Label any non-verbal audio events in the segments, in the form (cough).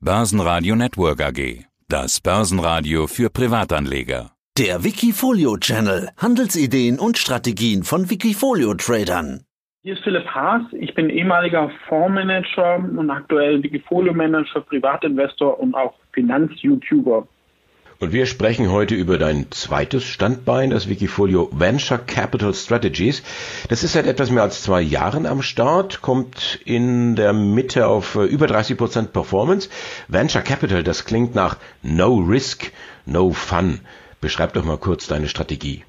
Börsenradio Network AG. Das Börsenradio für Privatanleger. Der Wikifolio Channel. Handelsideen und Strategien von Wikifolio Tradern. Hier ist Philipp Haas. Ich bin ehemaliger Fondsmanager und aktuell Wikifolio Manager, Privatinvestor und auch Finanz-YouTuber. Und wir sprechen heute über dein zweites Standbein, das Wikifolio Venture Capital Strategies. Das ist seit etwas mehr als zwei Jahren am Start, kommt in der Mitte auf äh, über 30 Prozent Performance. Venture Capital, das klingt nach No Risk, No Fun. Beschreib doch mal kurz deine Strategie.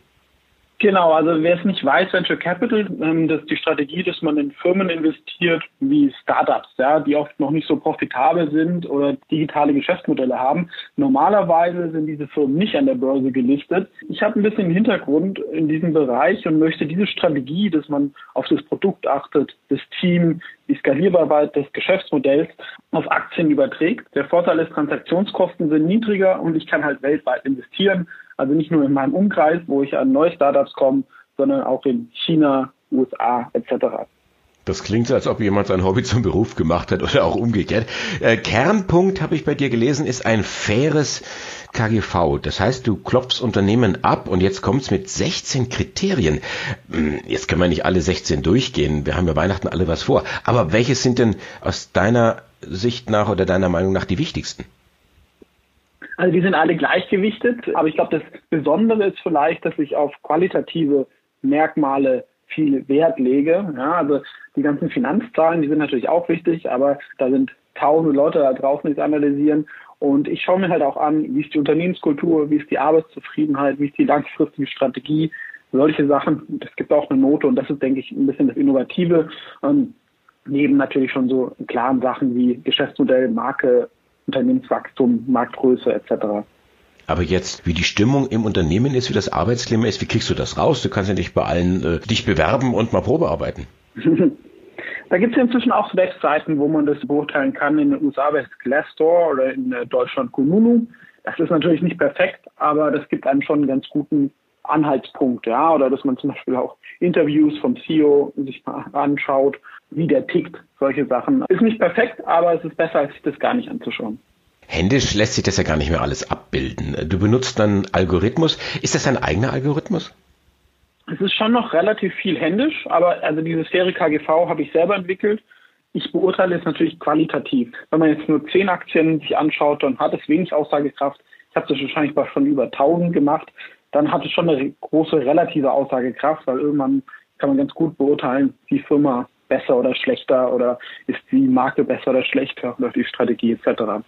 Genau, also wer es nicht weiß, Venture Capital, ähm, das ist die Strategie, dass man in Firmen investiert wie Startups, ja, die oft noch nicht so profitabel sind oder digitale Geschäftsmodelle haben. Normalerweise sind diese Firmen nicht an der Börse gelistet. Ich habe ein bisschen Hintergrund in diesem Bereich und möchte diese Strategie, dass man auf das Produkt achtet, das Team, die Skalierbarkeit des Geschäftsmodells auf Aktien überträgt. Der Vorteil ist, Transaktionskosten sind niedriger und ich kann halt weltweit investieren. Also nicht nur in meinem Umkreis, wo ich an neue Startups komme, sondern auch in China, USA etc. Das klingt so, als ob jemand sein Hobby zum Beruf gemacht hat oder auch umgekehrt. Äh, Kernpunkt, habe ich bei dir gelesen, ist ein faires KGV. Das heißt, du klopfst Unternehmen ab und jetzt kommt's mit 16 Kriterien. Hm, jetzt können wir nicht alle 16 durchgehen. Wir haben ja Weihnachten alle was vor. Aber welche sind denn aus deiner Sicht nach oder deiner Meinung nach die wichtigsten? Also die sind alle gleichgewichtet, aber ich glaube, das Besondere ist vielleicht, dass ich auf qualitative Merkmale viel Wert lege. Ja, also die ganzen Finanzzahlen, die sind natürlich auch wichtig, aber da sind tausende Leute da draußen, die es analysieren. Und ich schaue mir halt auch an, wie ist die Unternehmenskultur, wie ist die Arbeitszufriedenheit, wie ist die langfristige Strategie, solche Sachen. Das gibt auch eine Note und das ist, denke ich, ein bisschen das Innovative. Ähm, neben natürlich schon so klaren Sachen wie Geschäftsmodell, Marke, Unternehmenswachstum, Marktgröße etc. Aber jetzt, wie die Stimmung im Unternehmen ist, wie das Arbeitsklima ist, wie kriegst du das raus? Du kannst ja nicht bei allen äh, dich bewerben und mal Probearbeiten. (laughs) da gibt es inzwischen auch Webseiten, wo man das beurteilen kann. In den USA wäre es Glassdoor oder in äh, Deutschland Kununu. Das ist natürlich nicht perfekt, aber das gibt einem schon einen ganz guten Anhaltspunkt, ja, oder dass man zum Beispiel auch Interviews vom CEO sich mal anschaut, wie der tickt, solche Sachen. Ist nicht perfekt, aber es ist besser, als sich das gar nicht anzuschauen. Händisch lässt sich das ja gar nicht mehr alles abbilden. Du benutzt dann Algorithmus. Ist das ein eigener Algorithmus? Es ist schon noch relativ viel händisch, aber also diese Sphäre KGV habe ich selber entwickelt. Ich beurteile es natürlich qualitativ. Wenn man jetzt nur zehn Aktien sich anschaut, dann hat es wenig Aussagekraft. Ich habe das wahrscheinlich schon über 1000 gemacht dann hat es schon eine große relative Aussagekraft, weil irgendwann kann man ganz gut beurteilen, die Firma besser oder schlechter oder ist die Marke besser oder schlechter oder die Strategie etc.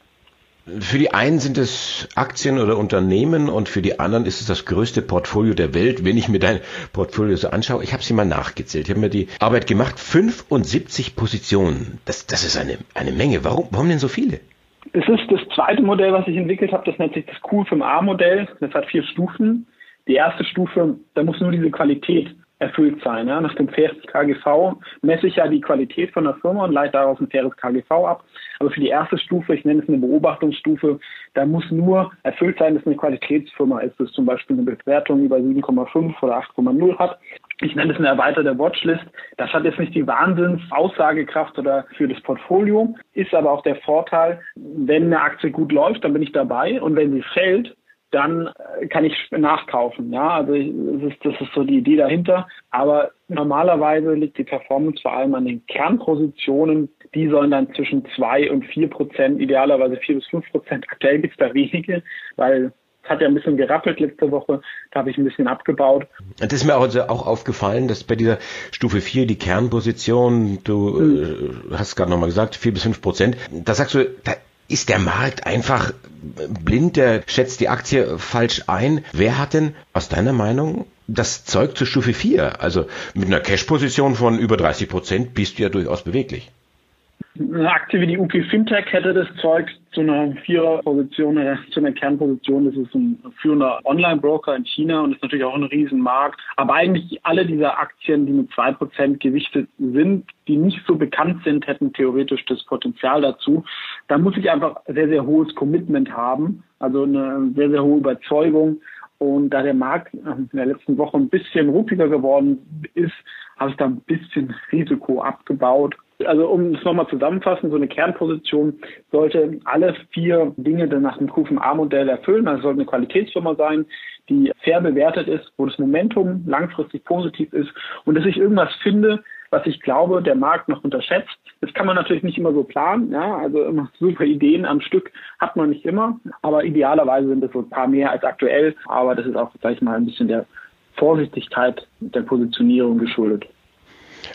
Für die einen sind es Aktien oder Unternehmen und für die anderen ist es das größte Portfolio der Welt. Wenn ich mir dein Portfolio so anschaue, ich habe sie mal nachgezählt. Ich habe mir die Arbeit gemacht, 75 Positionen. Das, das ist eine, eine Menge. Warum, warum denn so viele? Es ist das zweite Modell, was ich entwickelt habe. Das nennt sich das Q5A-Modell. Das hat vier Stufen. Die erste Stufe, da muss nur diese Qualität erfüllt sein. Ja. Nach dem faires KGV messe ich ja die Qualität von der Firma und leite daraus ein faires KGV ab. Aber für die erste Stufe, ich nenne es eine Beobachtungsstufe, da muss nur erfüllt sein, dass eine Qualitätsfirma ist, dass zum Beispiel eine Bewertung über 7,5 oder 8,0 hat. Ich nenne es eine erweiterte Watchlist. Das hat jetzt nicht die Wahnsinns-Aussagekraft oder für das Portfolio, ist aber auch der Vorteil, wenn eine Aktie gut läuft, dann bin ich dabei und wenn sie fällt, dann äh, kann ich nachkaufen. Ja, also das ist, das ist so die Idee dahinter. Aber normalerweise liegt die Performance vor allem an den Kernpositionen. Die sollen dann zwischen zwei und vier Prozent, idealerweise vier bis fünf Prozent. Aktuell gibt es da wenige, weil es hat ja ein bisschen gerappelt letzte Woche, da habe ich ein bisschen abgebaut. Das ist mir also auch aufgefallen, dass bei dieser Stufe 4 die Kernposition, du mhm. äh, hast gerade nochmal gesagt, vier bis fünf Prozent, da sagst du, da ist der Markt einfach blind, der schätzt die Aktie falsch ein. Wer hat denn aus deiner Meinung das Zeug zur Stufe 4? Also mit einer Cash-Position von über 30 Prozent bist du ja durchaus beweglich. Eine Aktie wie die UP Fintech hätte das Zeug zu einer Viererposition zu einer Kernposition. Das ist ein führender Online-Broker in China und ist natürlich auch ein Riesenmarkt. Aber eigentlich alle dieser Aktien, die mit zwei Prozent gewichtet sind, die nicht so bekannt sind, hätten theoretisch das Potenzial dazu. Da muss ich einfach sehr, sehr hohes Commitment haben, also eine sehr, sehr hohe Überzeugung. Und da der Markt in der letzten Woche ein bisschen ruppiger geworden ist, habe ich da ein bisschen Risiko abgebaut Also um es nochmal zusammenfassen, so eine Kernposition sollte alle vier Dinge dann nach dem QFA-Modell erfüllen. Also sollte eine Qualitätsfirma sein, die fair bewertet ist, wo das Momentum langfristig positiv ist und dass ich irgendwas finde, was ich glaube, der Markt noch unterschätzt. Das kann man natürlich nicht immer so planen. Ja? Also immer super Ideen am Stück hat man nicht immer. Aber idealerweise sind es so ein paar mehr als aktuell. Aber das ist auch, sag ich mal, ein bisschen der Vorsichtigkeit der Positionierung geschuldet.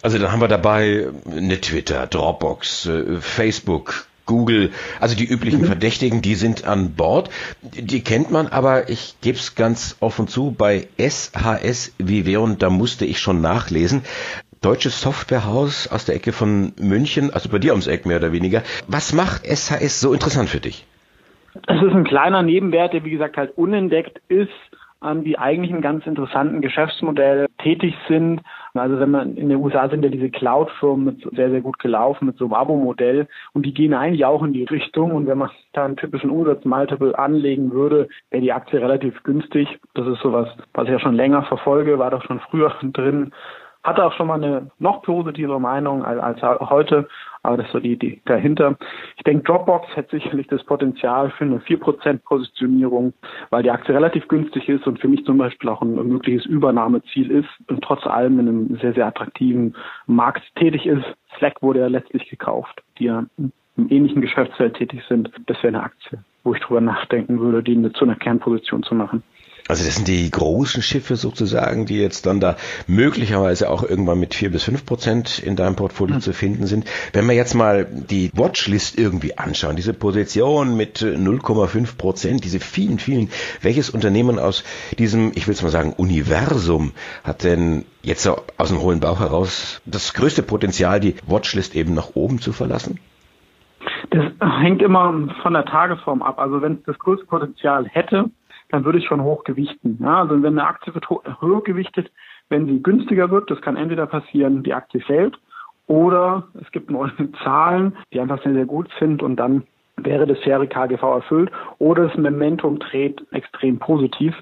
Also dann haben wir dabei eine Twitter, Dropbox, äh, Facebook, Google, also die üblichen mhm. Verdächtigen, die sind an Bord. Die kennt man, aber ich gebe es ganz offen zu, bei SHS Viveon, da musste ich schon nachlesen. Deutsches Softwarehaus aus der Ecke von München, also bei dir ums Eck mehr oder weniger. Was macht SHS so interessant für dich? Es ist ein kleiner Nebenwert, der wie gesagt halt unentdeckt ist ähm, die eigentlich in ganz interessanten Geschäftsmodell tätig sind. Also wenn man in den USA sind ja diese Cloud-Firmen sehr, sehr gut gelaufen mit so einem Abo-Modell und die gehen eigentlich auch in die Richtung und wenn man da einen typischen Umsatz-Multiple anlegen würde, wäre die Aktie relativ günstig. Das ist sowas, was ich ja schon länger verfolge, war doch schon früher (laughs) drin hatte auch schon mal eine noch positive Meinung als, als heute, aber das ist so die Idee dahinter. Ich denke, Dropbox hat sicherlich das Potenzial für eine 4% Positionierung, weil die Aktie relativ günstig ist und für mich zum Beispiel auch ein mögliches Übernahmeziel ist und trotz allem in einem sehr, sehr attraktiven Markt tätig ist. Slack wurde ja letztlich gekauft, die ja im ähnlichen Geschäftsfeld tätig sind. Das wäre eine Aktie, wo ich drüber nachdenken würde, die zu einer Kernposition zu machen. Also das sind die großen Schiffe sozusagen, die jetzt dann da möglicherweise auch irgendwann mit vier bis fünf Prozent in deinem Portfolio mhm. zu finden sind. Wenn wir jetzt mal die Watchlist irgendwie anschauen, diese Position mit 0,5 Prozent, diese vielen, vielen, welches Unternehmen aus diesem, ich will es mal sagen, Universum hat denn jetzt so aus dem hohlen Bauch heraus das größte Potenzial, die Watchlist eben nach oben zu verlassen? Das hängt immer von der Tagesform ab. Also wenn es das größte Potenzial hätte, dann würde ich schon hoch gewichten. Ja, also wenn eine Aktie wird höher gewichtet, wenn sie günstiger wird, das kann entweder passieren, die Aktie fällt, oder es gibt neue (laughs) Zahlen, die einfach sehr, sehr gut sind und dann wäre das faire KGV erfüllt oder das Momentum dreht extrem positiv.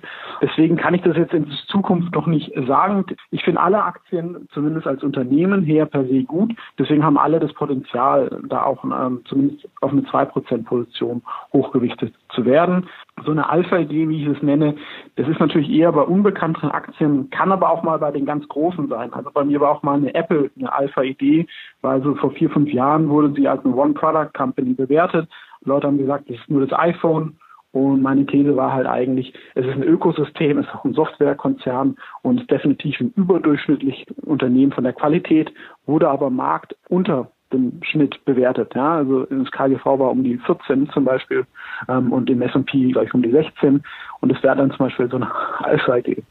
Deswegen kann ich das jetzt in Zukunft noch nicht sagen. Ich finde alle Aktien zumindest als Unternehmen her per se gut. Deswegen haben alle das Potenzial, da auch ähm, zumindest auf eine 2% Position hochgewichtet zu werden. So eine Alpha-Idee, wie ich es nenne, das ist natürlich eher bei unbekannteren Aktien, kann aber auch mal bei den ganz großen sein. Also bei mir war auch mal eine Apple eine Alpha-Idee, weil so vor vier, fünf Jahren wurde sie als eine One-Product-Company bewertet. Leute haben gesagt, das ist nur das iPhone. Und meine These war halt eigentlich, es ist ein Ökosystem, es ist auch ein Softwarekonzern und definitiv ein überdurchschnittlich Unternehmen von der Qualität, wurde aber Markt unter dem Schnitt bewertet. Ja, also das KGV war um die 14 zum Beispiel ähm, und im S&P gleich um die 16 und es wäre dann zum Beispiel so eine (laughs) Alpha-Idee.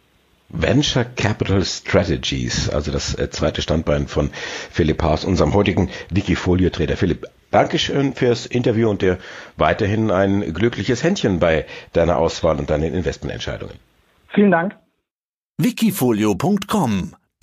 Venture Capital Strategies, also das äh, zweite Standbein von Philipp Haas, unserem heutigen Wikifolio-Trader. Philipp, Dankeschön fürs Interview und dir weiterhin ein glückliches Händchen bei deiner Auswahl und deinen Investmententscheidungen. Vielen Dank. Wikifolio.com